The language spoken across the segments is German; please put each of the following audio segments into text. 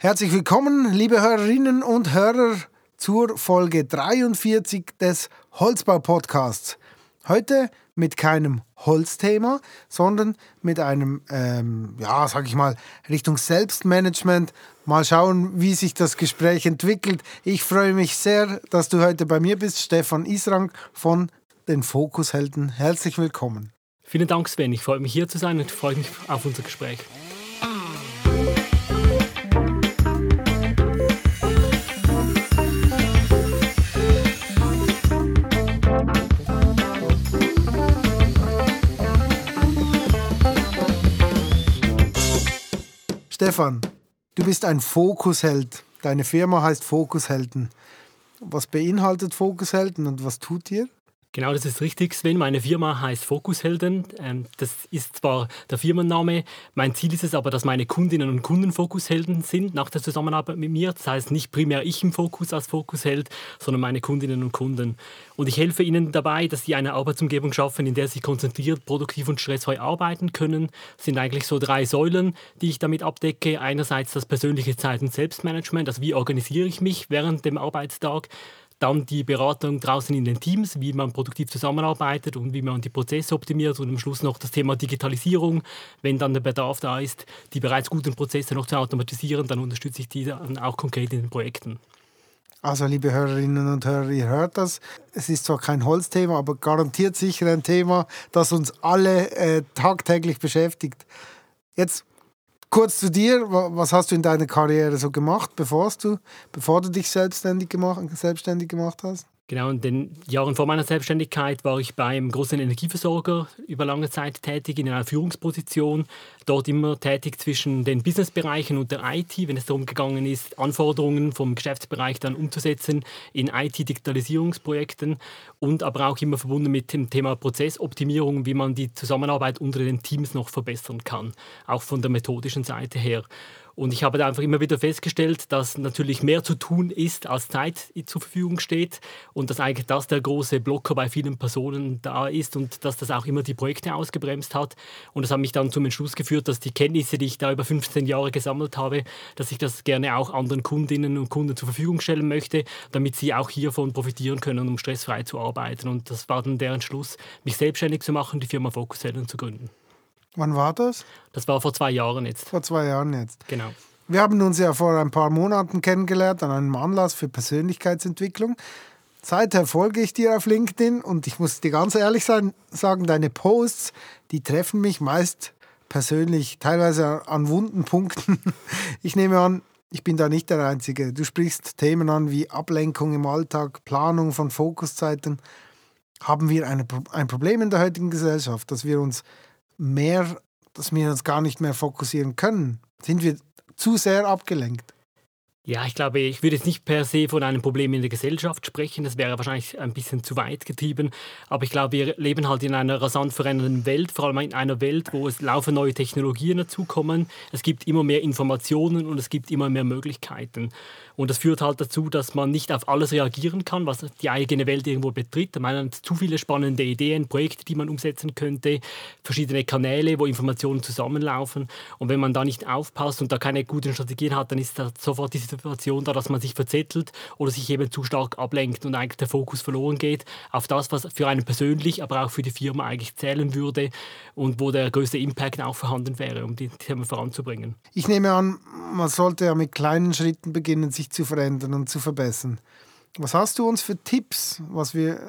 Herzlich willkommen, liebe Hörerinnen und Hörer, zur Folge 43 des Holzbau-Podcasts. Heute mit keinem Holzthema, sondern mit einem, ähm, ja, sag ich mal, Richtung Selbstmanagement. Mal schauen, wie sich das Gespräch entwickelt. Ich freue mich sehr, dass du heute bei mir bist, Stefan Israng von den Fokushelden. Herzlich willkommen. Vielen Dank, Sven. Ich freue mich hier zu sein und freue mich auf unser Gespräch. Stefan, du bist ein Fokusheld. Deine Firma heißt Fokushelden. Was beinhaltet Fokushelden und was tut ihr? Genau, das ist richtig, Sven. Meine Firma heißt Fokushelden. Ähm, das ist zwar der Firmenname. Mein Ziel ist es aber, dass meine Kundinnen und Kunden Fokushelden sind nach der Zusammenarbeit mit mir. Das heißt nicht primär ich im Fokus als Fokusheld, sondern meine Kundinnen und Kunden. Und ich helfe ihnen dabei, dass sie eine Arbeitsumgebung schaffen, in der sie konzentriert, produktiv und stressfrei arbeiten können. Das sind eigentlich so drei Säulen, die ich damit abdecke. Einerseits das persönliche Zeit- und Selbstmanagement, also wie organisiere ich mich während dem Arbeitstag. Dann die Beratung draußen in den Teams, wie man produktiv zusammenarbeitet und wie man die Prozesse optimiert. Und am Schluss noch das Thema Digitalisierung. Wenn dann der Bedarf da ist, die bereits guten Prozesse noch zu automatisieren, dann unterstütze ich die dann auch konkret in den Projekten. Also, liebe Hörerinnen und Hörer, ihr hört das. Es ist zwar kein Holzthema, aber garantiert sicher ein Thema, das uns alle äh, tagtäglich beschäftigt. Jetzt Kurz zu dir, was hast du in deiner Karriere so gemacht, bevor du, bevor du dich selbstständig gemacht, selbstständig gemacht hast? Genau, in den Jahren vor meiner Selbstständigkeit war ich beim großen Energieversorger über lange Zeit tätig in einer Führungsposition. Dort immer tätig zwischen den Businessbereichen und der IT, wenn es darum gegangen ist, Anforderungen vom Geschäftsbereich dann umzusetzen in IT-Digitalisierungsprojekten und aber auch immer verbunden mit dem Thema Prozessoptimierung, wie man die Zusammenarbeit unter den Teams noch verbessern kann, auch von der methodischen Seite her. Und ich habe einfach immer wieder festgestellt, dass natürlich mehr zu tun ist, als Zeit zur Verfügung steht und dass eigentlich das der große Blocker bei vielen Personen da ist und dass das auch immer die Projekte ausgebremst hat. Und das hat mich dann zum Entschluss geführt, dass die Kenntnisse, die ich da über 15 Jahre gesammelt habe, dass ich das gerne auch anderen Kundinnen und Kunden zur Verfügung stellen möchte, damit sie auch hiervon profitieren können, um stressfrei zu arbeiten. Und das war dann der Entschluss, mich selbstständig zu machen, die Firma Focus zu gründen. Wann war das? Das war vor zwei Jahren jetzt. Vor zwei Jahren jetzt. Genau. Wir haben uns ja vor ein paar Monaten kennengelernt an einem Anlass für Persönlichkeitsentwicklung. Seither folge ich dir auf LinkedIn und ich muss dir ganz ehrlich sein, sagen, deine Posts, die treffen mich meist persönlich, teilweise an wunden Punkten. Ich nehme an, ich bin da nicht der Einzige. Du sprichst Themen an wie Ablenkung im Alltag, Planung von Fokuszeiten. Haben wir eine, ein Problem in der heutigen Gesellschaft, dass wir uns mehr, dass wir uns gar nicht mehr fokussieren können? Sind wir zu sehr abgelenkt? Ja, ich glaube, ich würde jetzt nicht per se von einem Problem in der Gesellschaft sprechen. Das wäre wahrscheinlich ein bisschen zu weit getrieben. Aber ich glaube, wir leben halt in einer rasant verändernden Welt, vor allem in einer Welt, wo es laufen neue Technologien dazukommen. Es gibt immer mehr Informationen und es gibt immer mehr Möglichkeiten. Und das führt halt dazu, dass man nicht auf alles reagieren kann, was die eigene Welt irgendwo betritt. Man hat zu viele spannende Ideen, Projekte, die man umsetzen könnte, verschiedene Kanäle, wo Informationen zusammenlaufen. Und wenn man da nicht aufpasst und da keine guten Strategien hat, dann ist da sofort die Situation da, dass man sich verzettelt oder sich eben zu stark ablenkt und eigentlich der Fokus verloren geht auf das, was für einen persönlich, aber auch für die Firma eigentlich zählen würde und wo der größte Impact auch vorhanden wäre, um die Themen voranzubringen. Ich nehme an, man sollte ja mit kleinen Schritten beginnen, sich zu verändern und zu verbessern. Was hast du uns für Tipps? Was wir,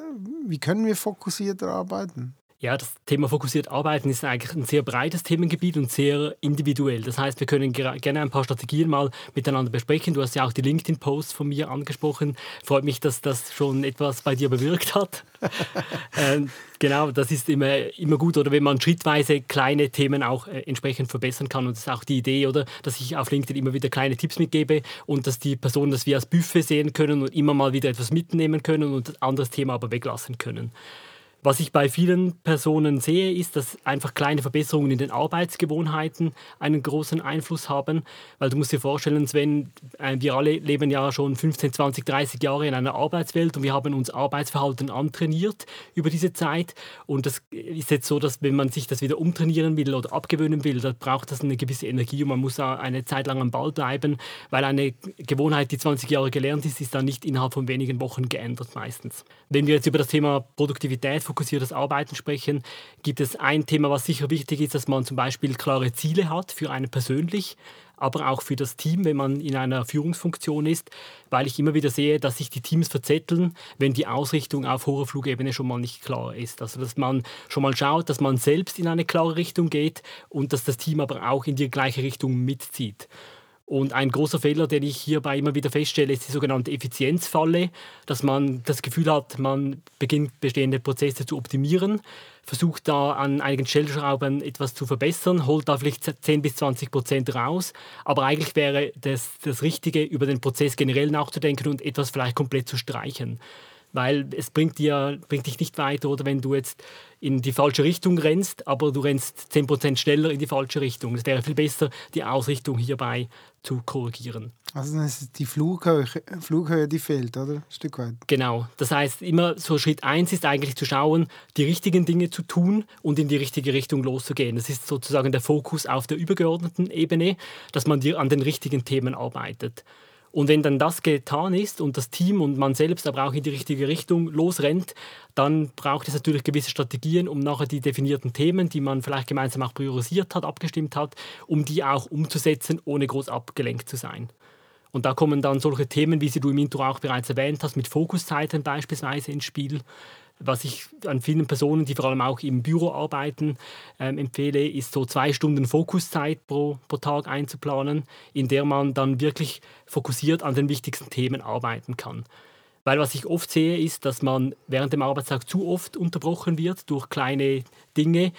wie können wir fokussierter arbeiten? Ja, das Thema fokussiert arbeiten ist eigentlich ein sehr breites Themengebiet und sehr individuell. Das heißt, wir können gerne ein paar Strategien mal miteinander besprechen. Du hast ja auch die LinkedIn-Posts von mir angesprochen. Freut mich, dass das schon etwas bei dir bewirkt hat. ähm, genau, das ist immer, immer gut, oder wenn man schrittweise kleine Themen auch äh, entsprechend verbessern kann. Und das ist auch die Idee, oder, dass ich auf LinkedIn immer wieder kleine Tipps mitgebe und dass die Personen das wie als Buffet sehen können und immer mal wieder etwas mitnehmen können und ein anderes Thema aber weglassen können. Was ich bei vielen Personen sehe, ist, dass einfach kleine Verbesserungen in den Arbeitsgewohnheiten einen großen Einfluss haben. Weil du musst dir vorstellen, Sven, äh, wir alle leben ja schon 15, 20, 30 Jahre in einer Arbeitswelt und wir haben uns Arbeitsverhalten antrainiert über diese Zeit. Und das ist jetzt so, dass wenn man sich das wieder umtrainieren will oder abgewöhnen will, dann braucht das eine gewisse Energie und man muss eine Zeit lang am Ball bleiben, weil eine Gewohnheit, die 20 Jahre gelernt ist, ist dann nicht innerhalb von wenigen Wochen geändert meistens. Wenn wir jetzt über das Thema Produktivität fokussiertes Arbeiten sprechen, gibt es ein Thema, was sicher wichtig ist, dass man zum Beispiel klare Ziele hat für einen persönlich, aber auch für das Team, wenn man in einer Führungsfunktion ist, weil ich immer wieder sehe, dass sich die Teams verzetteln, wenn die Ausrichtung auf hoher Flugebene schon mal nicht klar ist. Also dass man schon mal schaut, dass man selbst in eine klare Richtung geht und dass das Team aber auch in die gleiche Richtung mitzieht. Und ein großer Fehler, den ich hierbei immer wieder feststelle, ist die sogenannte Effizienzfalle, dass man das Gefühl hat, man beginnt bestehende Prozesse zu optimieren, versucht da an einigen Stellschrauben etwas zu verbessern, holt da vielleicht 10 bis 20 Prozent raus, aber eigentlich wäre das, das Richtige, über den Prozess generell nachzudenken und etwas vielleicht komplett zu streichen weil es bringt, dir, bringt dich nicht weiter, oder wenn du jetzt in die falsche Richtung rennst, aber du rennst 10% schneller in die falsche Richtung. Es wäre viel besser, die Ausrichtung hierbei zu korrigieren. Also dann ist die Flughöhe, Flughöhe, die fehlt, oder? Ein Stück weit. Genau. Das heißt, immer so Schritt 1 ist eigentlich zu schauen, die richtigen Dinge zu tun und in die richtige Richtung loszugehen. Das ist sozusagen der Fokus auf der übergeordneten Ebene, dass man an den richtigen Themen arbeitet. Und wenn dann das getan ist und das Team und man selbst aber auch in die richtige Richtung losrennt, dann braucht es natürlich gewisse Strategien, um nachher die definierten Themen, die man vielleicht gemeinsam auch priorisiert hat, abgestimmt hat, um die auch umzusetzen, ohne groß abgelenkt zu sein. Und da kommen dann solche Themen, wie sie du im Intro auch bereits erwähnt hast, mit Fokuszeiten beispielsweise ins Spiel was ich an vielen Personen, die vor allem auch im Büro arbeiten, ähm, empfehle, ist so zwei Stunden Fokuszeit pro, pro Tag einzuplanen, in der man dann wirklich fokussiert an den wichtigsten Themen arbeiten kann. Weil was ich oft sehe, ist, dass man während dem Arbeitstag zu oft unterbrochen wird durch kleine Dinge,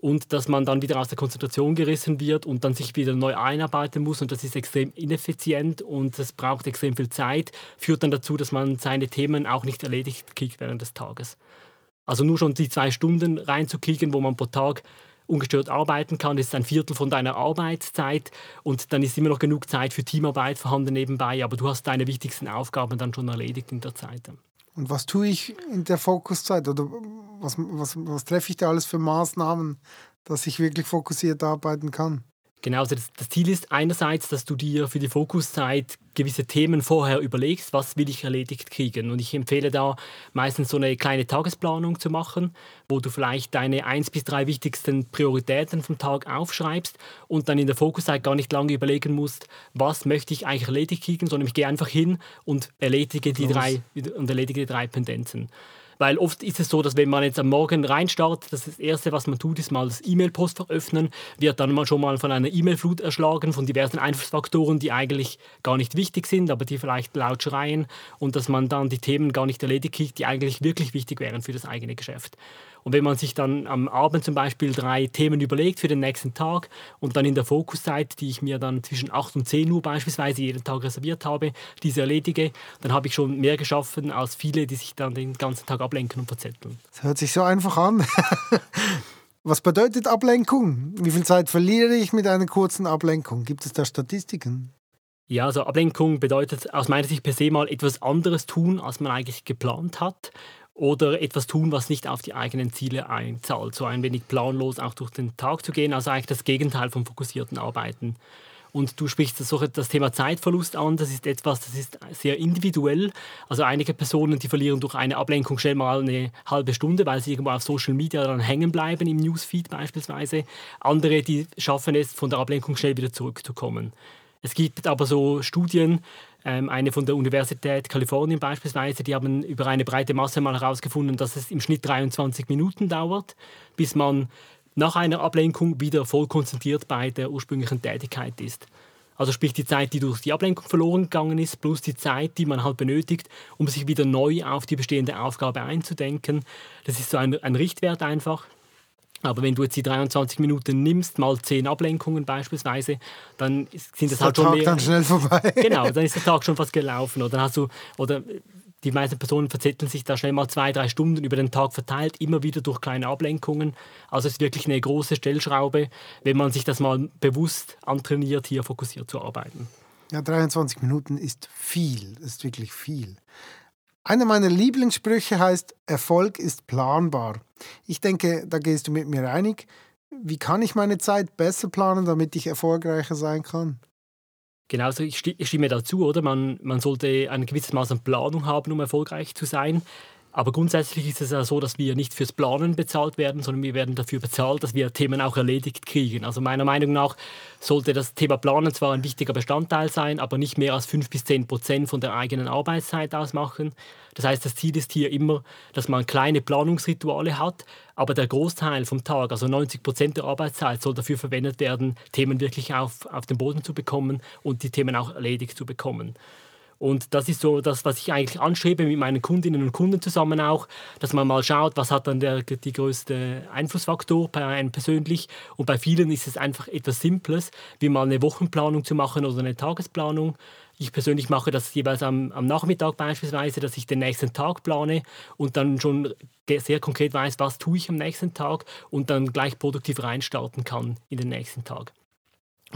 und dass man dann wieder aus der Konzentration gerissen wird und dann sich wieder neu einarbeiten muss und das ist extrem ineffizient und es braucht extrem viel Zeit, führt dann dazu, dass man seine Themen auch nicht erledigt kriegt während des Tages. Also nur schon die zwei Stunden reinzukriegen, wo man pro Tag ungestört arbeiten kann, ist ein Viertel von deiner Arbeitszeit und dann ist immer noch genug Zeit für Teamarbeit vorhanden nebenbei, aber du hast deine wichtigsten Aufgaben dann schon erledigt in der Zeit. Und was tue ich in der Fokuszeit oder was, was, was treffe ich da alles für Maßnahmen, dass ich wirklich fokussiert arbeiten kann? Genau, also das, das, Ziel ist einerseits, dass du dir für die Fokuszeit gewisse Themen vorher überlegst, was will ich erledigt kriegen. Und ich empfehle da meistens so eine kleine Tagesplanung zu machen, wo du vielleicht deine eins bis drei wichtigsten Prioritäten vom Tag aufschreibst und dann in der Fokuszeit gar nicht lange überlegen musst, was möchte ich eigentlich erledigt kriegen, sondern ich gehe einfach hin und erledige die, drei, und erledige die drei Pendenzen. Weil oft ist es so, dass wenn man jetzt am Morgen reinstartet, das, das Erste, was man tut, ist mal das E-Mail-Postfach öffnen, wird dann mal schon mal von einer E-Mail-Flut erschlagen, von diversen Einflussfaktoren, die eigentlich gar nicht wichtig sind, aber die vielleicht laut schreien und dass man dann die Themen gar nicht erledigt kriegt, die eigentlich wirklich wichtig wären für das eigene Geschäft. Und wenn man sich dann am Abend zum Beispiel drei Themen überlegt für den nächsten Tag und dann in der Fokuszeit, die ich mir dann zwischen 8 und 10 Uhr beispielsweise jeden Tag reserviert habe, diese erledige, dann habe ich schon mehr geschaffen als viele, die sich dann den ganzen Tag ablenken und verzetteln. Das hört sich so einfach an. Was bedeutet Ablenkung? Wie viel Zeit verliere ich mit einer kurzen Ablenkung? Gibt es da Statistiken? Ja, also Ablenkung bedeutet aus meiner Sicht per se mal etwas anderes tun, als man eigentlich geplant hat oder etwas tun, was nicht auf die eigenen Ziele einzahlt. So ein wenig planlos auch durch den Tag zu gehen, also eigentlich das Gegenteil vom fokussierten Arbeiten. Und du sprichst das, das Thema Zeitverlust an. Das ist etwas, das ist sehr individuell. Also einige Personen, die verlieren durch eine Ablenkung schnell mal eine halbe Stunde, weil sie irgendwo auf Social Media dann hängen bleiben, im Newsfeed beispielsweise. Andere, die schaffen es, von der Ablenkung schnell wieder zurückzukommen. Es gibt aber so Studien, ähm, eine von der Universität Kalifornien beispielsweise, die haben über eine breite Masse mal herausgefunden, dass es im Schnitt 23 Minuten dauert, bis man nach einer Ablenkung wieder voll konzentriert bei der ursprünglichen Tätigkeit ist. Also sprich die Zeit, die durch die Ablenkung verloren gegangen ist, plus die Zeit, die man halt benötigt, um sich wieder neu auf die bestehende Aufgabe einzudenken. Das ist so ein, ein Richtwert einfach. Aber wenn du jetzt die 23 Minuten nimmst, mal 10 Ablenkungen beispielsweise, dann sind das halt schon Tag mehr. dann schnell vorbei. Genau, dann ist der Tag schon fast gelaufen. Oder hast du, oder die meisten Personen verzetteln sich da schnell mal zwei, drei Stunden über den Tag verteilt, immer wieder durch kleine Ablenkungen. Also es ist wirklich eine große Stellschraube, wenn man sich das mal bewusst antrainiert, hier fokussiert zu arbeiten. Ja, 23 Minuten ist viel, ist wirklich viel. Einer meiner Lieblingssprüche heißt, Erfolg ist planbar. Ich denke, da gehst du mit mir einig. Wie kann ich meine Zeit besser planen, damit ich erfolgreicher sein kann? Genauso, ich stimme dazu, oder? Man, man sollte ein gewisses Maß an Planung haben, um erfolgreich zu sein. Aber grundsätzlich ist es ja so, dass wir nicht fürs Planen bezahlt werden, sondern wir werden dafür bezahlt, dass wir Themen auch erledigt kriegen. Also meiner Meinung nach sollte das Thema Planen zwar ein wichtiger Bestandteil sein, aber nicht mehr als 5 bis 10 Prozent von der eigenen Arbeitszeit ausmachen. Das heißt, das Ziel ist hier immer, dass man kleine Planungsrituale hat, aber der Großteil vom Tag, also 90 Prozent der Arbeitszeit, soll dafür verwendet werden, Themen wirklich auf, auf den Boden zu bekommen und die Themen auch erledigt zu bekommen. Und das ist so das, was ich eigentlich anstrebe mit meinen Kundinnen und Kunden zusammen auch, dass man mal schaut, was hat dann der die größte Einflussfaktor bei einem persönlich. Und bei vielen ist es einfach etwas Simples, wie mal eine Wochenplanung zu machen oder eine Tagesplanung. Ich persönlich mache das jeweils am, am Nachmittag beispielsweise, dass ich den nächsten Tag plane und dann schon sehr konkret weiß, was tue ich am nächsten Tag und dann gleich produktiv reinstarten kann in den nächsten Tag.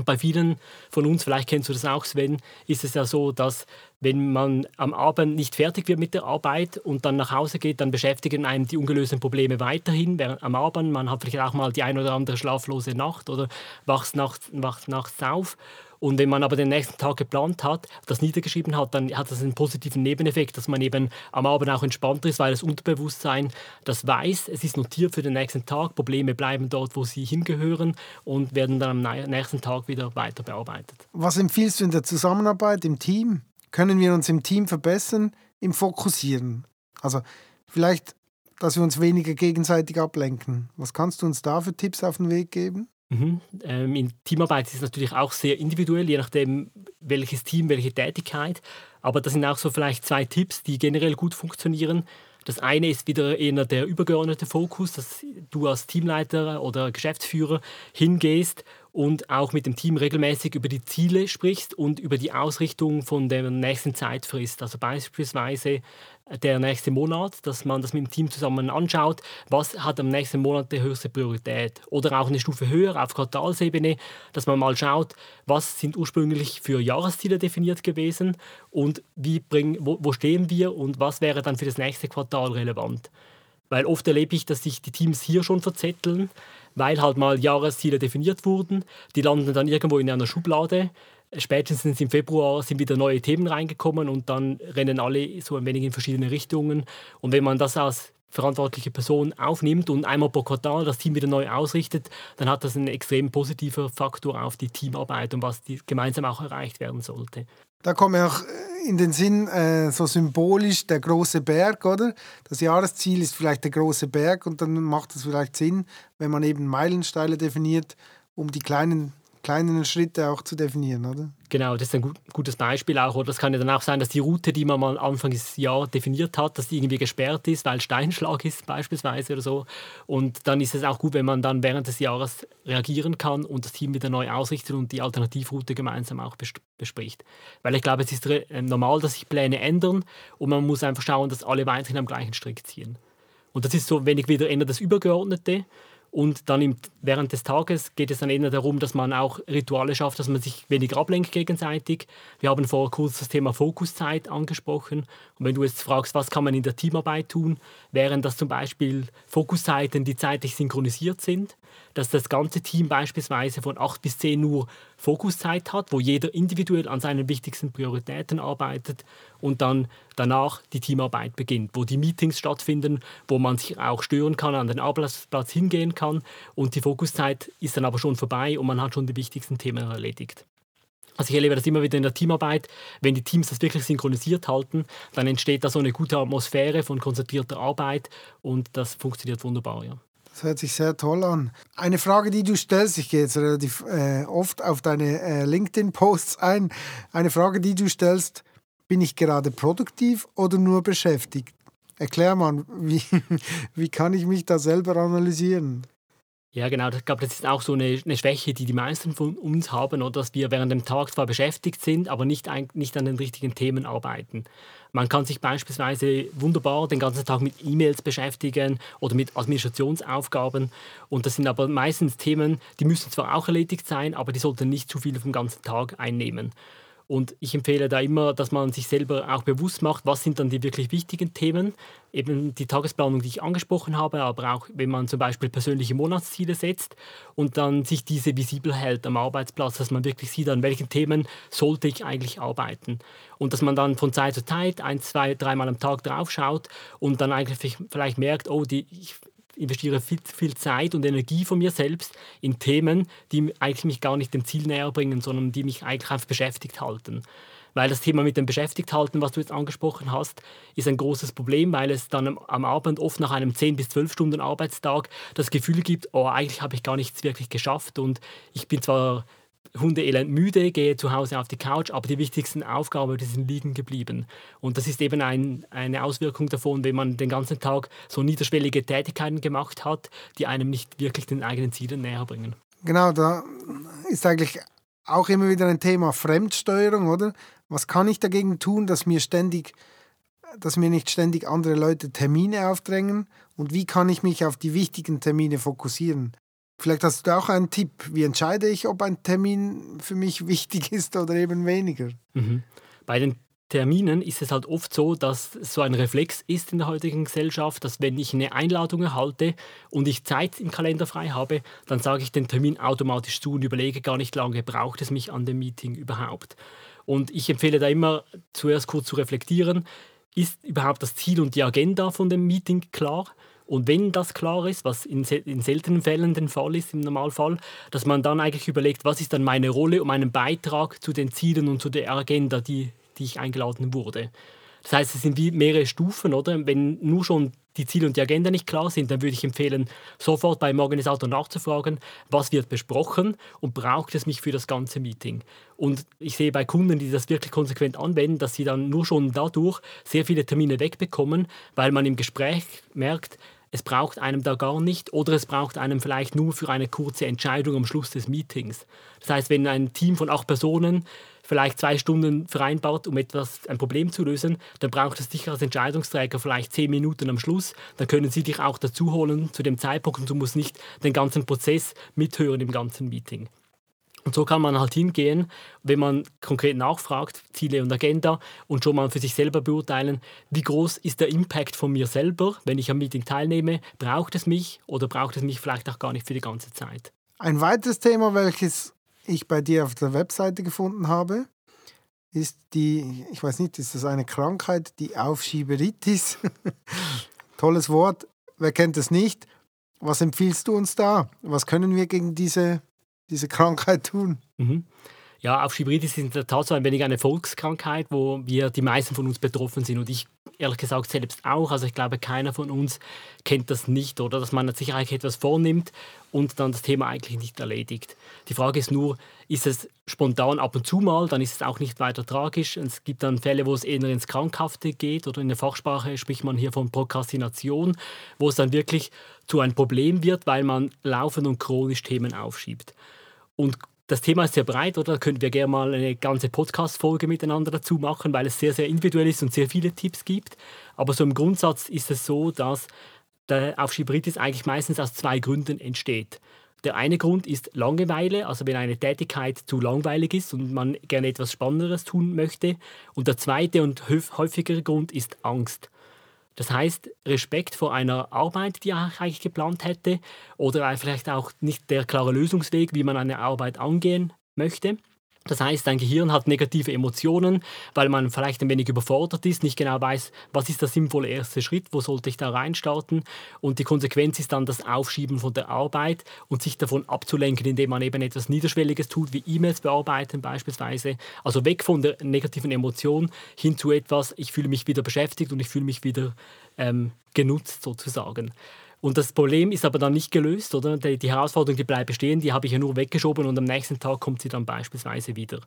Bei vielen von uns, vielleicht kennst du das auch, Sven, ist es ja so, dass wenn man am Abend nicht fertig wird mit der Arbeit und dann nach Hause geht, dann beschäftigen einen die ungelösten Probleme weiterhin während am Abend. Man hat vielleicht auch mal die ein oder andere schlaflose Nacht oder wacht nachts, wacht nachts auf. Und wenn man aber den nächsten Tag geplant hat, das niedergeschrieben hat, dann hat das einen positiven Nebeneffekt, dass man eben am Abend auch entspannter ist, weil das Unterbewusstsein das weiß, es ist notiert für den nächsten Tag, Probleme bleiben dort, wo sie hingehören und werden dann am nächsten Tag wieder weiter bearbeitet. Was empfiehlst du in der Zusammenarbeit im Team? Können wir uns im Team verbessern im Fokussieren? Also vielleicht, dass wir uns weniger gegenseitig ablenken. Was kannst du uns da für Tipps auf den Weg geben? Mhm. Ähm, in Teamarbeit ist es natürlich auch sehr individuell, je nachdem, welches Team, welche Tätigkeit. Aber das sind auch so vielleicht zwei Tipps, die generell gut funktionieren. Das eine ist wieder eher der übergeordnete Fokus, dass du als Teamleiter oder Geschäftsführer hingehst und auch mit dem Team regelmäßig über die Ziele sprichst und über die Ausrichtung von der nächsten Zeitfrist. Also beispielsweise der nächste Monat, dass man das mit dem Team zusammen anschaut, was hat am nächsten Monat die höchste Priorität. Oder auch eine Stufe höher auf Quartalsebene, dass man mal schaut, was sind ursprünglich für Jahresziele definiert gewesen und wie bring, wo, wo stehen wir und was wäre dann für das nächste Quartal relevant. Weil oft erlebe ich, dass sich die Teams hier schon verzetteln, weil halt mal Jahresziele definiert wurden. Die landen dann irgendwo in einer Schublade. Spätestens im Februar sind wieder neue Themen reingekommen und dann rennen alle so ein wenig in verschiedene Richtungen. Und wenn man das als verantwortliche Person aufnimmt und einmal pro Quartal das Team wieder neu ausrichtet, dann hat das einen extrem positiven Faktor auf die Teamarbeit und was die gemeinsam auch erreicht werden sollte. Da kommt mir auch äh, in den Sinn äh, so symbolisch der große Berg, oder? Das Jahresziel ist vielleicht der große Berg und dann macht es vielleicht Sinn, wenn man eben Meilensteine definiert, um die kleinen kleineren Schritte auch zu definieren, oder? Genau, das ist ein gutes Beispiel auch. Oder es kann ja dann auch sein, dass die Route, die man mal Anfang des Jahres definiert hat, dass die irgendwie gesperrt ist, weil Steinschlag ist beispielsweise oder so. Und dann ist es auch gut, wenn man dann während des Jahres reagieren kann und das Team wieder neu ausrichtet und die Alternativroute gemeinsam auch bespricht. Weil ich glaube, es ist äh, normal, dass sich Pläne ändern und man muss einfach schauen, dass alle weiterhin am gleichen Strick ziehen. Und das ist so wenig wieder eher das Übergeordnete. Und dann im, während des Tages geht es dann eher darum, dass man auch Rituale schafft, dass man sich weniger ablenkt gegenseitig. Wir haben vorher kurz das Thema Fokuszeit angesprochen. Und wenn du jetzt fragst, was kann man in der Teamarbeit tun, wären das zum Beispiel Fokuszeiten, die zeitlich synchronisiert sind dass das ganze Team beispielsweise von 8 bis 10 Uhr Fokuszeit hat, wo jeder individuell an seinen wichtigsten Prioritäten arbeitet und dann danach die Teamarbeit beginnt, wo die Meetings stattfinden, wo man sich auch stören kann, an den Arbeitsplatz hingehen kann und die Fokuszeit ist dann aber schon vorbei und man hat schon die wichtigsten Themen erledigt. Also ich erlebe das immer wieder in der Teamarbeit. Wenn die Teams das wirklich synchronisiert halten, dann entsteht da so eine gute Atmosphäre von konzentrierter Arbeit und das funktioniert wunderbar. Ja. Das hört sich sehr toll an. Eine Frage, die du stellst, ich gehe jetzt relativ äh, oft auf deine äh, LinkedIn-Posts ein. Eine Frage, die du stellst, bin ich gerade produktiv oder nur beschäftigt? Erklär mal, wie, wie kann ich mich da selber analysieren? Ja, genau. Ich glaube, das ist auch so eine, eine, Schwäche, die die meisten von uns haben, oder dass wir während dem Tag zwar beschäftigt sind, aber nicht, ein, nicht an den richtigen Themen arbeiten. Man kann sich beispielsweise wunderbar den ganzen Tag mit E-Mails beschäftigen oder mit Administrationsaufgaben. Und das sind aber meistens Themen, die müssen zwar auch erledigt sein, aber die sollten nicht zu viel vom ganzen Tag einnehmen. Und ich empfehle da immer, dass man sich selber auch bewusst macht, was sind dann die wirklich wichtigen Themen. Eben die Tagesplanung, die ich angesprochen habe, aber auch wenn man zum Beispiel persönliche Monatsziele setzt und dann sich diese visibel hält am Arbeitsplatz, dass man wirklich sieht, an welchen Themen sollte ich eigentlich arbeiten. Und dass man dann von Zeit zu Zeit ein, zwei, dreimal am Tag drauf schaut und dann eigentlich vielleicht merkt, oh, die, ich, investiere viel, viel Zeit und Energie von mir selbst in Themen, die eigentlich mich gar nicht dem Ziel näher bringen, sondern die mich eigentlich einfach beschäftigt halten. Weil das Thema mit dem Beschäftigthalten, was du jetzt angesprochen hast, ist ein großes Problem, weil es dann am Abend oft nach einem 10 bis 12 Stunden Arbeitstag das Gefühl gibt, oh, eigentlich habe ich gar nichts wirklich geschafft und ich bin zwar Hundeelend müde, gehe zu Hause auf die Couch, aber die wichtigsten Aufgaben, die sind liegen geblieben. Und das ist eben ein, eine Auswirkung davon, wenn man den ganzen Tag so niederschwellige Tätigkeiten gemacht hat, die einem nicht wirklich den eigenen Zielen näher bringen. Genau, da ist eigentlich auch immer wieder ein Thema Fremdsteuerung, oder? Was kann ich dagegen tun, dass mir ständig dass mir nicht ständig andere Leute Termine aufdrängen und wie kann ich mich auf die wichtigen Termine fokussieren? Vielleicht hast du auch einen Tipp. Wie entscheide ich, ob ein Termin für mich wichtig ist oder eben weniger? Mhm. Bei den Terminen ist es halt oft so, dass so ein Reflex ist in der heutigen Gesellschaft, dass wenn ich eine Einladung erhalte und ich Zeit im Kalender frei habe, dann sage ich den Termin automatisch zu und überlege gar nicht lange, braucht es mich an dem Meeting überhaupt. Und ich empfehle da immer zuerst kurz zu reflektieren, ist überhaupt das Ziel und die Agenda von dem Meeting klar? Und wenn das klar ist, was in, in seltenen Fällen der Fall ist, im Normalfall, dass man dann eigentlich überlegt, was ist dann meine Rolle und mein Beitrag zu den Zielen und zu der Agenda, die, die ich eingeladen wurde. Das heißt, es sind wie mehrere Stufen, oder? Wenn nur schon die Ziele und die Agenda nicht klar sind, dann würde ich empfehlen, sofort beim Organisator nachzufragen, was wird besprochen und braucht es mich für das ganze Meeting. Und ich sehe bei Kunden, die das wirklich konsequent anwenden, dass sie dann nur schon dadurch sehr viele Termine wegbekommen, weil man im Gespräch merkt, es braucht einem da gar nicht oder es braucht einem vielleicht nur für eine kurze Entscheidung am Schluss des Meetings. Das heißt, wenn ein Team von acht Personen vielleicht zwei Stunden vereinbart, um etwas, ein Problem zu lösen, dann braucht es dich als Entscheidungsträger vielleicht zehn Minuten am Schluss. Dann können sie dich auch dazu holen zu dem Zeitpunkt und du musst nicht den ganzen Prozess mithören im ganzen Meeting. Und so kann man halt hingehen, wenn man konkret nachfragt, Ziele und Agenda, und schon mal für sich selber beurteilen, wie groß ist der Impact von mir selber, wenn ich am Meeting teilnehme, braucht es mich oder braucht es mich vielleicht auch gar nicht für die ganze Zeit. Ein weiteres Thema, welches ich bei dir auf der Webseite gefunden habe, ist die, ich weiß nicht, ist das eine Krankheit, die Aufschieberitis? Tolles Wort, wer kennt es nicht? Was empfiehlst du uns da? Was können wir gegen diese diese Krankheit tun. Mhm. Ja, Aufschieberitis ist in der Tat so ein wenig eine Volkskrankheit, wo wir die meisten von uns betroffen sind. Und ich ehrlich gesagt selbst auch. Also ich glaube, keiner von uns kennt das nicht oder dass man sich eigentlich etwas vornimmt und dann das Thema eigentlich nicht erledigt. Die Frage ist nur, ist es spontan ab und zu mal, dann ist es auch nicht weiter tragisch. Es gibt dann Fälle, wo es eher ins Krankhafte geht oder in der Fachsprache spricht man hier von Prokrastination, wo es dann wirklich zu einem Problem wird, weil man laufend und chronisch Themen aufschiebt. Und das Thema ist sehr breit, oder? Da könnten wir gerne mal eine ganze Podcast-Folge miteinander dazu machen, weil es sehr, sehr individuell ist und sehr viele Tipps gibt. Aber so im Grundsatz ist es so, dass der Aufschieberitis eigentlich meistens aus zwei Gründen entsteht. Der eine Grund ist Langeweile, also wenn eine Tätigkeit zu langweilig ist und man gerne etwas Spannenderes tun möchte. Und der zweite und häufigere Grund ist Angst. Das heißt, Respekt vor einer Arbeit, die ich eigentlich geplant hätte, oder vielleicht auch nicht der klare Lösungsweg, wie man eine Arbeit angehen möchte. Das heißt, dein Gehirn hat negative Emotionen, weil man vielleicht ein wenig überfordert ist, nicht genau weiß, was ist der sinnvolle erste Schritt, wo sollte ich da reinstarten. Und die Konsequenz ist dann das Aufschieben von der Arbeit und sich davon abzulenken, indem man eben etwas Niederschwelliges tut, wie E-Mails bearbeiten beispielsweise. Also weg von der negativen Emotion hin zu etwas, ich fühle mich wieder beschäftigt und ich fühle mich wieder ähm, genutzt sozusagen. Und das Problem ist aber dann nicht gelöst, oder? Die, die Herausforderung, die bleibt bestehen, die habe ich ja nur weggeschoben und am nächsten Tag kommt sie dann beispielsweise wieder.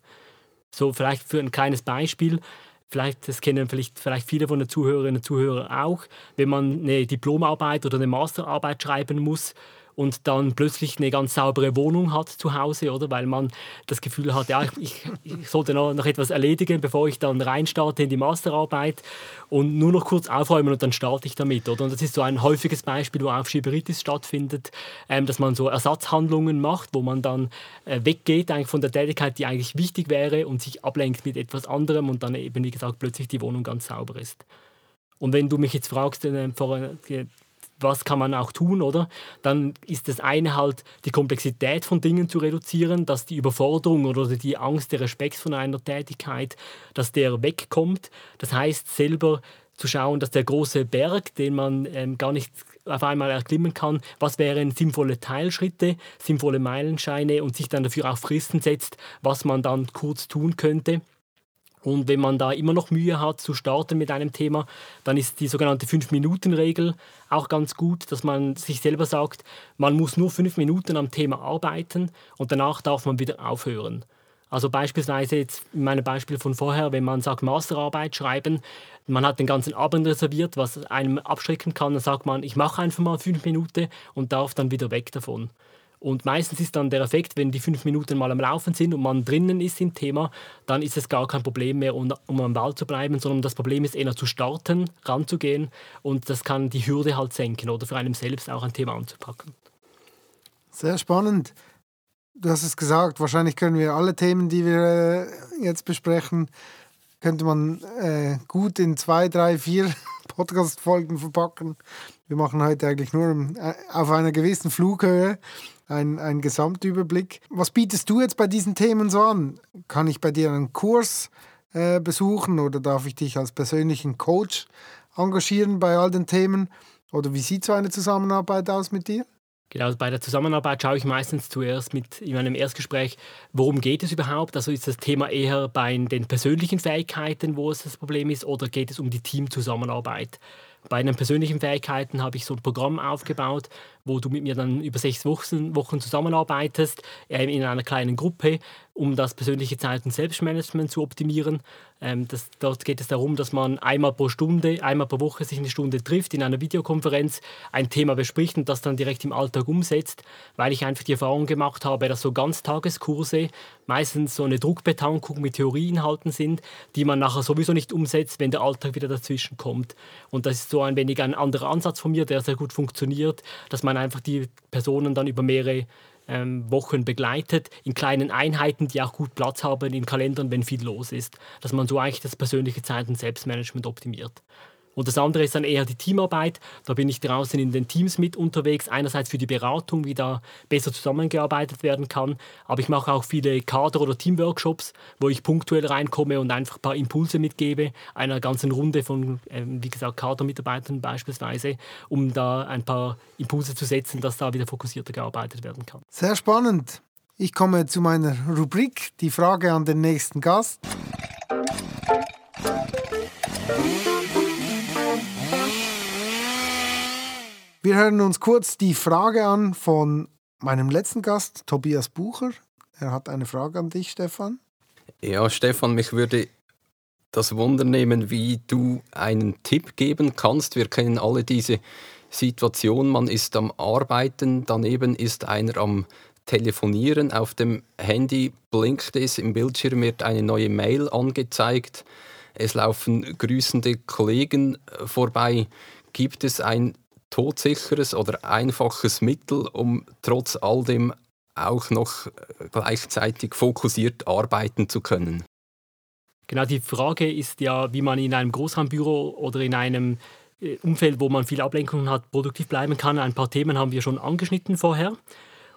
So vielleicht für ein kleines Beispiel, vielleicht, das kennen vielleicht, vielleicht viele von den Zuhörerinnen und Zuhörern auch, wenn man eine Diplomarbeit oder eine Masterarbeit schreiben muss und dann plötzlich eine ganz saubere Wohnung hat zu Hause, oder? Weil man das Gefühl hat, ja, ich, ich sollte noch, noch etwas erledigen, bevor ich dann reinstarte in die Masterarbeit und nur noch kurz aufräumen und dann starte ich damit, oder? Und das ist so ein häufiges Beispiel, wo Aufschieberitis stattfindet, ähm, dass man so Ersatzhandlungen macht, wo man dann äh, weggeht eigentlich von der Tätigkeit, die eigentlich wichtig wäre und sich ablenkt mit etwas anderem und dann eben, wie gesagt, plötzlich die Wohnung ganz sauber ist. Und wenn du mich jetzt fragst, äh, was kann man auch tun, oder? Dann ist das eine halt, die Komplexität von Dingen zu reduzieren, dass die Überforderung oder die Angst, der Respekt von einer Tätigkeit, dass der wegkommt. Das heißt, selber zu schauen, dass der große Berg, den man ähm, gar nicht auf einmal erklimmen kann, was wären sinnvolle Teilschritte, sinnvolle Meilenscheine und sich dann dafür auch Fristen setzt, was man dann kurz tun könnte. Und wenn man da immer noch Mühe hat zu starten mit einem Thema, dann ist die sogenannte 5-Minuten-Regel auch ganz gut, dass man sich selber sagt, man muss nur 5 Minuten am Thema arbeiten und danach darf man wieder aufhören. Also beispielsweise jetzt in meinem Beispiel von vorher, wenn man sagt Masterarbeit schreiben, man hat den ganzen Abend reserviert, was einem abschrecken kann, dann sagt man, ich mache einfach mal 5 Minuten und darf dann wieder weg davon. Und meistens ist dann der Effekt, wenn die fünf Minuten mal am Laufen sind und man drinnen ist im Thema, dann ist es gar kein Problem mehr, um, um am Ball zu bleiben, sondern das Problem ist eher zu starten, ranzugehen und das kann die Hürde halt senken oder für einen selbst auch ein Thema anzupacken. Sehr spannend. Du hast es gesagt, wahrscheinlich können wir alle Themen, die wir äh, jetzt besprechen, könnte man äh, gut in zwei, drei, vier Podcast-Folgen verpacken. Wir machen heute eigentlich nur äh, auf einer gewissen Flughöhe ein, ein Gesamtüberblick. Was bietest du jetzt bei diesen Themen so an? Kann ich bei dir einen Kurs äh, besuchen oder darf ich dich als persönlichen Coach engagieren bei all den Themen? Oder wie sieht so eine Zusammenarbeit aus mit dir? Genau, bei der Zusammenarbeit schaue ich meistens zuerst mit in meinem Erstgespräch, worum geht es überhaupt? Also ist das Thema eher bei den persönlichen Fähigkeiten, wo es das Problem ist, oder geht es um die Teamzusammenarbeit? Bei den persönlichen Fähigkeiten habe ich so ein Programm aufgebaut, wo du mit mir dann über sechs Wochen, Wochen zusammenarbeitest, äh, in einer kleinen Gruppe, um das persönliche Zeit- und Selbstmanagement zu optimieren. Ähm, das, dort geht es darum, dass man einmal pro Stunde, einmal pro Woche sich eine Stunde trifft, in einer Videokonferenz ein Thema bespricht und das dann direkt im Alltag umsetzt, weil ich einfach die Erfahrung gemacht habe, dass so Ganztageskurse meistens so eine Druckbetankung mit Theorieinhalten sind, die man nachher sowieso nicht umsetzt, wenn der Alltag wieder dazwischen kommt. Und das ist so ein wenig ein anderer Ansatz von mir, der sehr gut funktioniert, dass man einfach die Personen dann über mehrere ähm, Wochen begleitet, in kleinen Einheiten, die auch gut Platz haben in Kalendern, wenn viel los ist. Dass man so eigentlich das persönliche Zeit- und Selbstmanagement optimiert. Und das andere ist dann eher die Teamarbeit. Da bin ich draußen in den Teams mit unterwegs. Einerseits für die Beratung, wie da besser zusammengearbeitet werden kann. Aber ich mache auch viele Kader- oder Teamworkshops, wo ich punktuell reinkomme und einfach ein paar Impulse mitgebe. Einer ganzen Runde von, ähm, wie gesagt, Kadermitarbeitern beispielsweise, um da ein paar Impulse zu setzen, dass da wieder fokussierter gearbeitet werden kann. Sehr spannend. Ich komme zu meiner Rubrik, die Frage an den nächsten Gast. Wir hören uns kurz die Frage an von meinem letzten Gast, Tobias Bucher. Er hat eine Frage an dich, Stefan. Ja, Stefan, mich würde das Wunder nehmen, wie du einen Tipp geben kannst. Wir kennen alle diese Situation, man ist am Arbeiten, daneben ist einer am Telefonieren, auf dem Handy blinkt es, im Bildschirm wird eine neue Mail angezeigt, es laufen grüßende Kollegen vorbei. Gibt es ein todsicheres oder einfaches Mittel, um trotz all dem auch noch äh, gleichzeitig fokussiert arbeiten zu können? Genau, die Frage ist ja, wie man in einem Großraumbüro oder in einem äh, Umfeld, wo man viel Ablenkung hat, produktiv bleiben kann. Ein paar Themen haben wir schon angeschnitten vorher.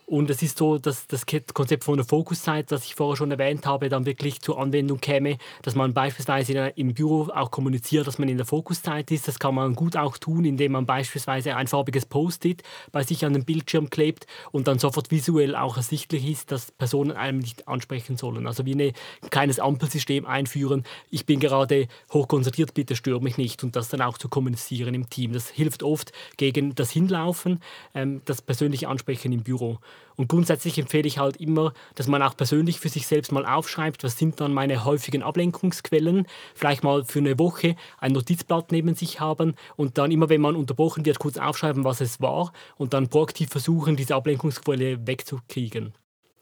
Und es ist so, dass das Konzept von der Fokuszeit, das ich vorher schon erwähnt habe, dann wirklich zur Anwendung käme, dass man beispielsweise im Büro auch kommuniziert, dass man in der Fokuszeit ist. Das kann man gut auch tun, indem man beispielsweise ein farbiges Post-it bei sich an den Bildschirm klebt und dann sofort visuell auch ersichtlich ist, dass Personen einem nicht ansprechen sollen. Also wie ein kleines Ampelsystem einführen. Ich bin gerade hochkonzentriert, bitte störe mich nicht. Und das dann auch zu kommunizieren im Team. Das hilft oft gegen das Hinlaufen, ähm, das persönliche Ansprechen im Büro. Und grundsätzlich empfehle ich halt immer, dass man auch persönlich für sich selbst mal aufschreibt, was sind dann meine häufigen Ablenkungsquellen. Vielleicht mal für eine Woche ein Notizblatt neben sich haben und dann immer, wenn man unterbrochen wird, kurz aufschreiben, was es war und dann proaktiv versuchen, diese Ablenkungsquelle wegzukriegen.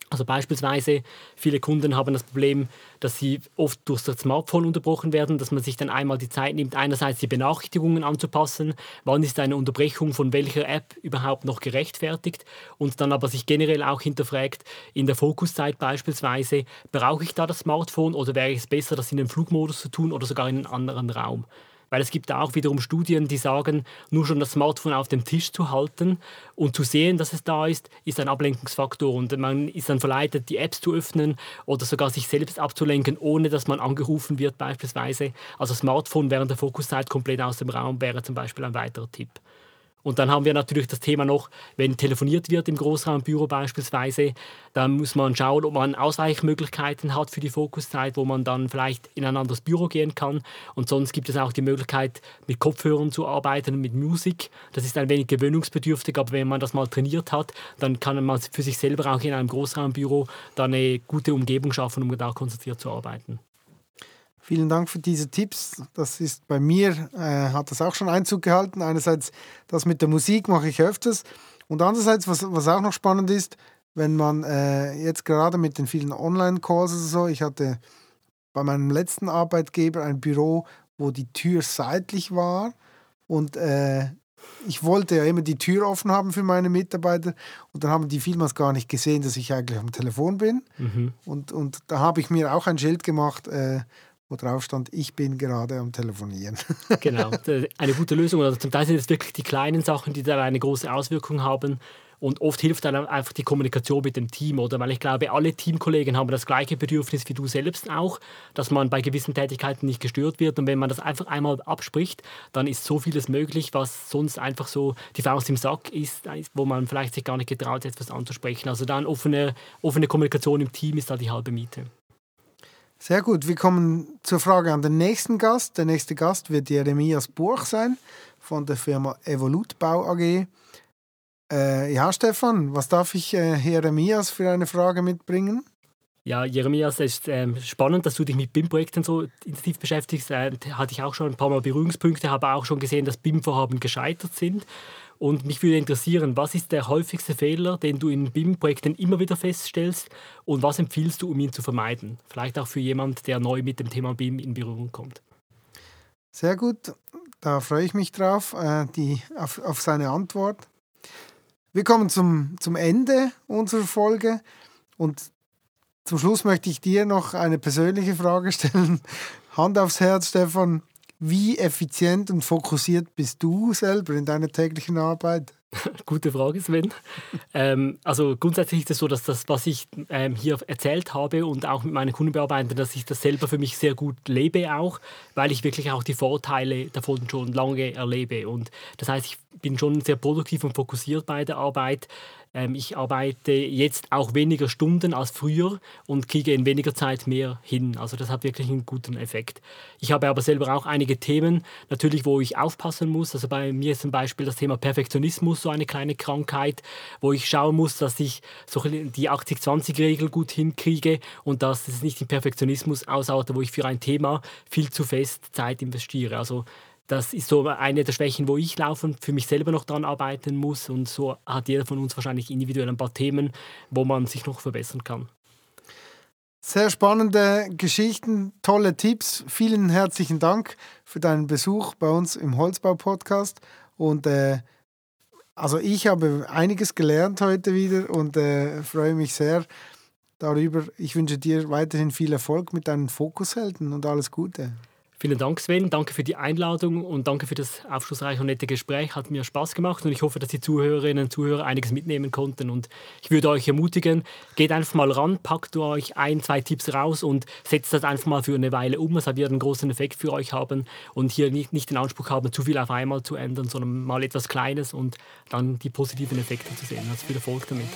Also beispielsweise, viele Kunden haben das Problem, dass sie oft durch das Smartphone unterbrochen werden, dass man sich dann einmal die Zeit nimmt, einerseits die Benachrichtigungen anzupassen, wann ist eine Unterbrechung von welcher App überhaupt noch gerechtfertigt und dann aber sich generell auch hinterfragt, in der Fokuszeit beispielsweise, brauche ich da das Smartphone oder wäre es besser, das in den Flugmodus zu tun oder sogar in einen anderen Raum? Weil es gibt auch wiederum Studien, die sagen, nur schon das Smartphone auf dem Tisch zu halten und zu sehen, dass es da ist, ist ein Ablenkungsfaktor. Und man ist dann verleitet, die Apps zu öffnen oder sogar sich selbst abzulenken, ohne dass man angerufen wird beispielsweise. Also Smartphone während der Fokuszeit komplett aus dem Raum wäre zum Beispiel ein weiterer Tipp. Und dann haben wir natürlich das Thema noch, wenn telefoniert wird im Großraumbüro beispielsweise, dann muss man schauen, ob man Ausweichmöglichkeiten hat für die Fokuszeit, wo man dann vielleicht in ein anderes Büro gehen kann. Und sonst gibt es auch die Möglichkeit, mit Kopfhörern zu arbeiten mit Musik. Das ist ein wenig gewöhnungsbedürftig, aber wenn man das mal trainiert hat, dann kann man für sich selber auch in einem Großraumbüro dann eine gute Umgebung schaffen, um da konzentriert zu arbeiten. Vielen Dank für diese Tipps. Das ist bei mir, äh, hat das auch schon Einzug gehalten. Einerseits das mit der Musik mache ich öfters. Und andererseits, was, was auch noch spannend ist, wenn man äh, jetzt gerade mit den vielen Online-Calls oder so, ich hatte bei meinem letzten Arbeitgeber ein Büro, wo die Tür seitlich war und äh, ich wollte ja immer die Tür offen haben für meine Mitarbeiter und dann haben die vielmals gar nicht gesehen, dass ich eigentlich am Telefon bin. Mhm. Und, und da habe ich mir auch ein Schild gemacht, äh, wo drauf stand, ich bin gerade am Telefonieren. genau, eine gute Lösung. Also zum Teil sind es wirklich die kleinen Sachen, die dann eine große Auswirkung haben. Und oft hilft dann einfach die Kommunikation mit dem Team, oder? Weil ich glaube, alle Teamkollegen haben das gleiche Bedürfnis wie du selbst auch, dass man bei gewissen Tätigkeiten nicht gestört wird. Und wenn man das einfach einmal abspricht, dann ist so vieles möglich, was sonst einfach so die Faust im Sack ist, wo man vielleicht sich gar nicht getraut, etwas anzusprechen. Also dann offene, offene Kommunikation im Team ist da die halbe Miete. Sehr gut, wir kommen zur Frage an den nächsten Gast. Der nächste Gast wird Jeremias Buch sein von der Firma Evolutbau AG. Äh, ja, Stefan, was darf ich äh, Jeremias für eine Frage mitbringen? Ja, Jeremias, es ist ähm, spannend, dass du dich mit BIM-Projekten so intensiv beschäftigst. Äh, hatte ich auch schon ein paar Mal Berührungspunkte, habe auch schon gesehen, dass BIM-Vorhaben gescheitert sind. Und mich würde interessieren, was ist der häufigste Fehler, den du in BIM-Projekten immer wieder feststellst und was empfiehlst du, um ihn zu vermeiden? Vielleicht auch für jemanden, der neu mit dem Thema BIM in Berührung kommt. Sehr gut, da freue ich mich drauf, äh, die, auf, auf seine Antwort. Wir kommen zum, zum Ende unserer Folge und zum Schluss möchte ich dir noch eine persönliche Frage stellen. Hand aufs Herz, Stefan. Wie effizient und fokussiert bist du selber in deiner täglichen Arbeit? Gute Frage, Sven. ähm, also grundsätzlich ist es so, dass das, was ich ähm, hier erzählt habe und auch mit meinen Kunden bearbeite, dass ich das selber für mich sehr gut lebe auch, weil ich wirklich auch die Vorteile davon schon lange erlebe. Und das heißt, ich bin schon sehr produktiv und fokussiert bei der Arbeit. Ähm, ich arbeite jetzt auch weniger Stunden als früher und kriege in weniger Zeit mehr hin. Also das hat wirklich einen guten Effekt. Ich habe aber selber auch einige Themen, natürlich, wo ich aufpassen muss. Also bei mir ist zum Beispiel das Thema Perfektionismus so eine kleine Krankheit, wo ich schauen muss, dass ich so die 80-20-Regel gut hinkriege und dass es nicht im Perfektionismus ausartet, wo ich für ein Thema viel zu fest Zeit investiere. Also das ist so eine der Schwächen, wo ich laufend für mich selber noch dran arbeiten muss. Und so hat jeder von uns wahrscheinlich individuell ein paar Themen, wo man sich noch verbessern kann. Sehr spannende Geschichten, tolle Tipps. Vielen herzlichen Dank für deinen Besuch bei uns im Holzbau-Podcast. Und äh, also ich habe einiges gelernt heute wieder und äh, freue mich sehr darüber. Ich wünsche dir weiterhin viel Erfolg mit deinen Fokushelden und alles Gute. Vielen Dank, Sven. Danke für die Einladung und danke für das aufschlussreiche und nette Gespräch. Hat mir Spaß gemacht und ich hoffe, dass die Zuhörerinnen und Zuhörer einiges mitnehmen konnten. Und ich würde euch ermutigen, geht einfach mal ran, packt euch ein, zwei Tipps raus und setzt das einfach mal für eine Weile um. Es wird einen großen Effekt für euch haben und hier nicht, nicht den Anspruch haben, zu viel auf einmal zu ändern, sondern mal etwas Kleines und dann die positiven Effekte zu sehen. Also viel Erfolg damit.